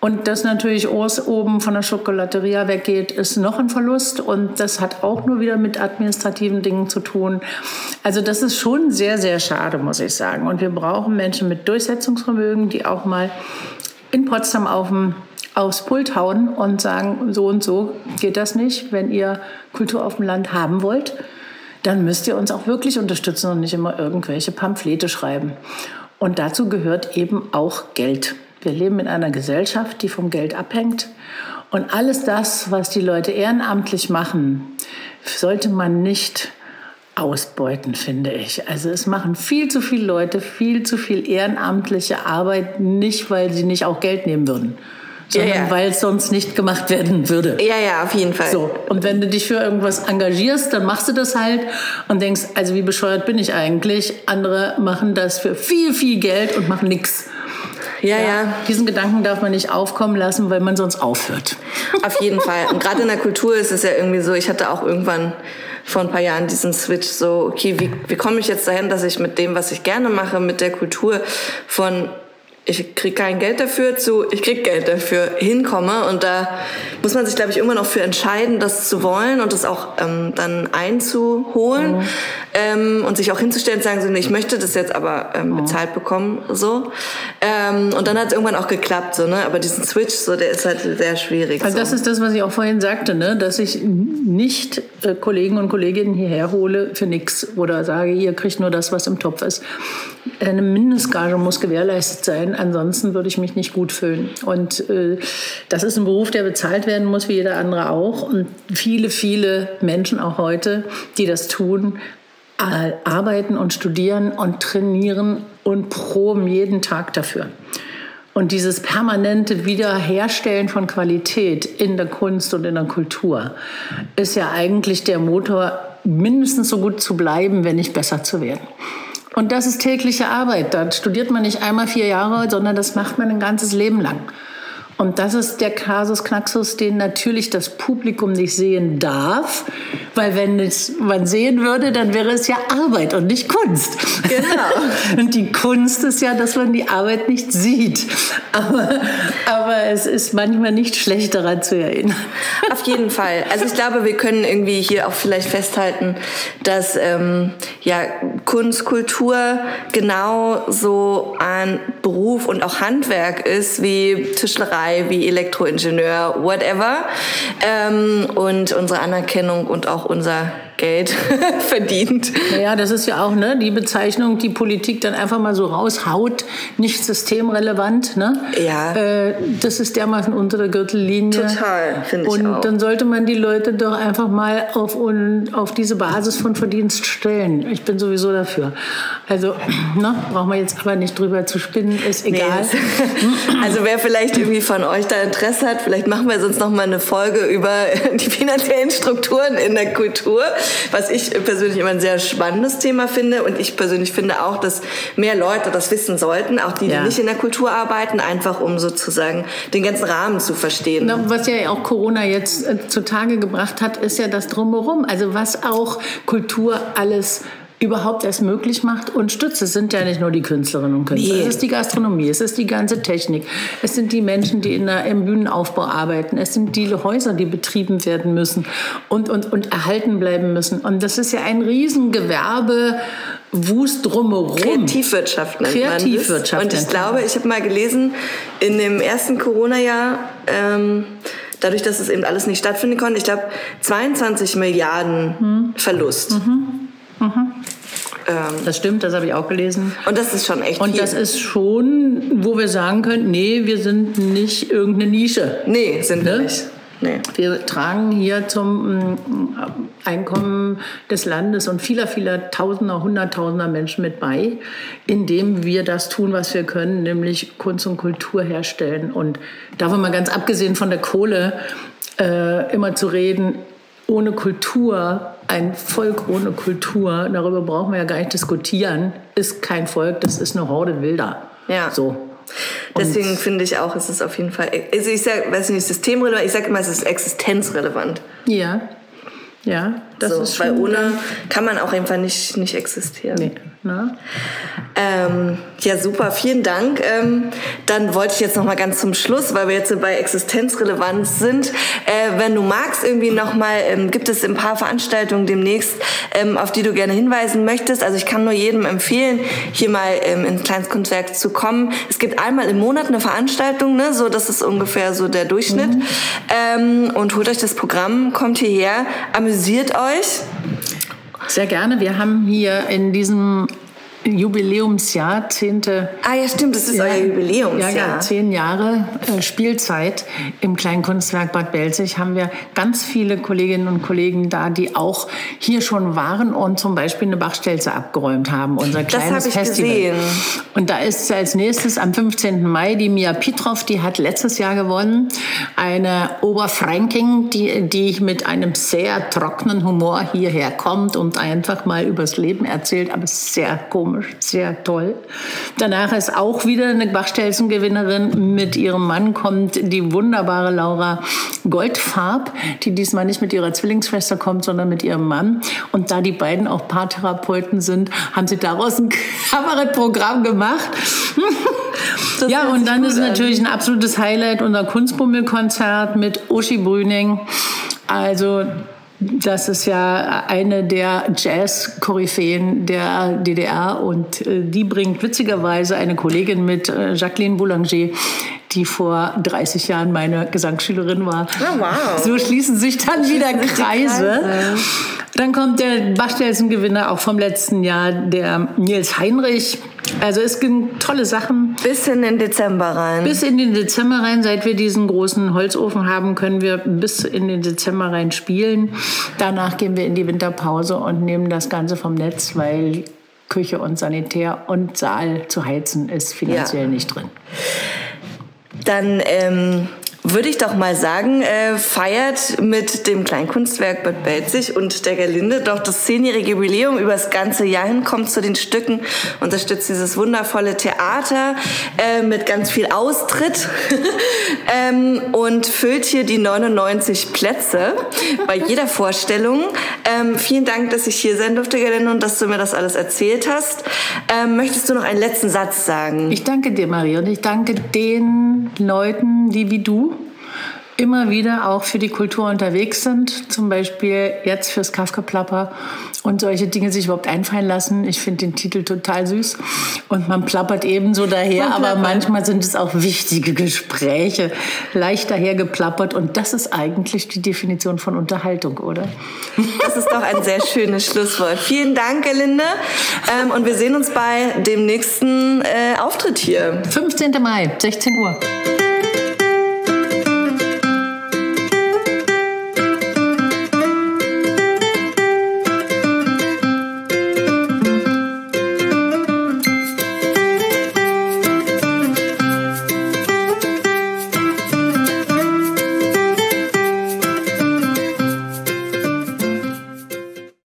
Und dass natürlich Urs oben von der Schokolateria weggeht, ist noch ein Verlust. Und das hat auch nur wieder mit administrativen Dingen zu tun. Also das ist schon sehr, sehr schade, muss ich sagen. Und wir brauchen Menschen mit Durchsetzungsvermögen, die auch mal in Potsdam auf dem, aufs Pult hauen und sagen, so und so geht das nicht. Wenn ihr Kultur auf dem Land haben wollt, dann müsst ihr uns auch wirklich unterstützen und nicht immer irgendwelche Pamphlete schreiben. Und dazu gehört eben auch Geld. Wir leben in einer Gesellschaft, die vom Geld abhängt. Und alles das, was die Leute ehrenamtlich machen, sollte man nicht ausbeuten, finde ich. Also es machen viel zu viele Leute viel zu viel ehrenamtliche Arbeit, nicht weil sie nicht auch Geld nehmen würden, sondern ja, ja. weil es sonst nicht gemacht werden würde. Ja, ja, auf jeden Fall. So. Und wenn du dich für irgendwas engagierst, dann machst du das halt und denkst, also wie bescheuert bin ich eigentlich? Andere machen das für viel, viel Geld und machen nichts. Ja, ja. Diesen Gedanken darf man nicht aufkommen lassen, weil man sonst aufhört. Auf jeden Fall. Und gerade in der Kultur ist es ja irgendwie so, ich hatte auch irgendwann vor ein paar Jahren diesen Switch so, okay, wie, wie komme ich jetzt dahin, dass ich mit dem, was ich gerne mache, mit der Kultur von ich krieg kein Geld dafür zu, ich krieg Geld dafür hinkomme. Und da muss man sich, glaube ich, immer noch für entscheiden, das zu wollen und das auch ähm, dann einzuholen mhm. ähm, und sich auch hinzustellen und sagen, so, nee, ich möchte das jetzt aber ähm, mhm. bezahlt bekommen. so. Ähm, und dann hat es irgendwann auch geklappt. So, ne? Aber diesen Switch, so, der ist halt sehr schwierig. Also so. das ist das, was ich auch vorhin sagte, ne? dass ich nicht äh, Kollegen und Kolleginnen hierher hole für nichts oder sage, ihr kriegt nur das, was im Topf ist. Eine Mindestgage muss gewährleistet sein, ansonsten würde ich mich nicht gut fühlen. Und äh, das ist ein Beruf, der bezahlt werden muss, wie jeder andere auch. Und viele, viele Menschen auch heute, die das tun, arbeiten und studieren und trainieren und proben jeden Tag dafür. Und dieses permanente Wiederherstellen von Qualität in der Kunst und in der Kultur ist ja eigentlich der Motor, mindestens so gut zu bleiben, wenn nicht besser zu werden. Und das ist tägliche Arbeit. Da studiert man nicht einmal vier Jahre, sondern das macht man ein ganzes Leben lang. Und das ist der Kasus Knaxus, den natürlich das Publikum nicht sehen darf, weil wenn es man sehen würde, dann wäre es ja Arbeit und nicht Kunst. Genau. und die Kunst ist ja, dass man die Arbeit nicht sieht. Aber, aber es ist manchmal nicht schlecht daran zu erinnern. Auf jeden Fall. Also ich glaube, wir können irgendwie hier auch vielleicht festhalten, dass ähm, ja Kunst, Kultur genauso ein Beruf und auch Handwerk ist wie Tischlerei wie Elektroingenieur, whatever. Ähm, und unsere Anerkennung und auch unser Geld verdient. Naja, das ist ja auch ne, die Bezeichnung, die Politik dann einfach mal so raushaut, nicht systemrelevant. Ne? Ja. Äh, das ist dermaßen unter der Gürtellinie. Total, finde ich Und auch. dann sollte man die Leute doch einfach mal auf, auf diese Basis von Verdienst stellen. Ich bin sowieso dafür. Also, ne, brauchen wir jetzt aber nicht drüber zu spinnen, ist egal. Nee, also wer vielleicht irgendwie von euch da Interesse hat, vielleicht machen wir sonst noch mal eine Folge über die finanziellen Strukturen in der Kultur was ich persönlich immer ein sehr spannendes Thema finde. Und ich persönlich finde auch, dass mehr Leute das wissen sollten, auch die, die ja. nicht in der Kultur arbeiten, einfach um sozusagen den ganzen Rahmen zu verstehen. Was ja auch Corona jetzt äh, zutage gebracht hat, ist ja das Drumherum. Also was auch Kultur alles überhaupt erst möglich macht und stützt. Es sind ja nicht nur die Künstlerinnen und Künstler, nee. es ist die Gastronomie, es ist die ganze Technik, es sind die Menschen, die in der, im Bühnenaufbau arbeiten, es sind die Häuser, die betrieben werden müssen und, und, und erhalten bleiben müssen. Und das ist ja ein Riesengewerbe, Wust drumherum. Kreativwirtschaft nennt Kreativwirtschaft. Man und ich glaube, ich habe mal gelesen, in dem ersten Corona-Jahr, ähm, dadurch, dass es eben alles nicht stattfinden konnte, ich glaube 22 Milliarden hm. Verlust. Mhm. Mhm. Ähm, das stimmt, das habe ich auch gelesen. Und das ist schon echt Und viel. das ist schon, wo wir sagen können, nee, wir sind nicht irgendeine Nische. Nee, sind wir ne? nicht. Nee. Wir tragen hier zum mm, Einkommen des Landes und vieler, vieler Tausender, Hunderttausender Menschen mit bei, indem wir das tun, was wir können, nämlich Kunst und Kultur herstellen. Und davon mal ganz abgesehen von der Kohle, äh, immer zu reden, ohne Kultur, ein Volk ohne Kultur, darüber brauchen wir ja gar nicht diskutieren, ist kein Volk, das ist eine Horde Wilder. Ja. So. Deswegen finde ich auch, es ist auf jeden Fall, also ich sage, weiß nicht, systemrelevant, ich sage immer, es ist existenzrelevant. Ja. Ja, das so, ist. Weil ohne kann man auch einfach nicht, nicht existieren. Nee. Ne? Ähm, ja, super, vielen Dank. Ähm, dann wollte ich jetzt noch mal ganz zum Schluss, weil wir jetzt bei Existenzrelevanz sind. Äh, wenn du magst, irgendwie noch mal, ähm, gibt es ein paar Veranstaltungen demnächst, ähm, auf die du gerne hinweisen möchtest. Also ich kann nur jedem empfehlen, hier mal ähm, ins Kleinstkunstwerk zu kommen. Es gibt einmal im Monat eine Veranstaltung, ne? so das ist ungefähr so der Durchschnitt. Mhm. Ähm, und holt euch das Programm, kommt hierher, amüsiert euch. Sehr gerne. Wir haben hier in diesem Jubiläumsjahr, zehnte. Ah ja, stimmt, das ist ja, euer Jubiläumsjahr. Ja, ja, zehn Jahre äh, Spielzeit im Kleinkunstwerk Bad Belzig haben wir ganz viele Kolleginnen und Kollegen da, die auch hier schon waren und zum Beispiel eine Bachstelze abgeräumt haben, unser kleines das Festival. Gesehen. Und da ist als nächstes am 15. Mai die Mia Pitroff, die hat letztes Jahr gewonnen, eine Oberfranking, die, die mit einem sehr trockenen Humor hierher kommt und einfach mal übers Leben erzählt, aber sehr komisch komisch, sehr toll. Danach ist auch wieder eine Bachstelzengewinnerin mit ihrem Mann kommt die wunderbare Laura Goldfarb, die diesmal nicht mit ihrer Zwillingsschwester kommt, sondern mit ihrem Mann. Und da die beiden auch Paartherapeuten sind, haben sie daraus ein Kabarettprogramm gemacht. Das ja, und dann ist an. natürlich ein absolutes Highlight unser Kunstbummelkonzert mit Uschi Brüning. Also das ist ja eine der Jazz-Koryphäen der DDR und äh, die bringt witzigerweise eine Kollegin mit, äh, Jacqueline Boulanger, die vor 30 Jahren meine Gesangsschülerin war. Oh, wow. So schließen sich dann wieder Kreise. Dann kommt der Bachstelzen-Gewinner auch vom letzten Jahr, der Nils Heinrich. Also es gibt tolle Sachen. Bis in den Dezember rein. Bis in den Dezember rein. Seit wir diesen großen Holzofen haben, können wir bis in den Dezember rein spielen. Danach gehen wir in die Winterpause und nehmen das Ganze vom Netz, weil Küche und Sanitär und Saal zu heizen ist finanziell ja. nicht drin. Dann ähm, würde ich doch mal sagen, äh, feiert mit dem Kleinkunstwerk Bad Belzig und der Gerlinde doch das zehnjährige Jubiläum über das ganze Jahr hin, kommt zu den Stücken, unterstützt dieses wundervolle Theater äh, mit ganz viel Austritt ähm, und füllt hier die 99 Plätze bei jeder Vorstellung. Ähm, vielen Dank, dass ich hier sein durfte, Gerlinde, und dass du mir das alles erzählt hast. Ähm, möchtest du noch einen letzten Satz sagen? Ich danke dir, Marie, und ich danke den Leuten, die wie du immer wieder auch für die Kultur unterwegs sind, zum Beispiel jetzt fürs Kafka-Plapper und solche Dinge sich überhaupt einfallen lassen. Ich finde den Titel total süß und man plappert ebenso daher, aber manchmal sind es auch wichtige Gespräche, leicht daher geplappert und das ist eigentlich die Definition von Unterhaltung, oder? Das ist doch ein sehr schönes Schlusswort. Vielen Dank, Gelinde, ähm, und wir sehen uns bei dem nächsten äh, Auftritt hier. 15. Mai, 16 Uhr.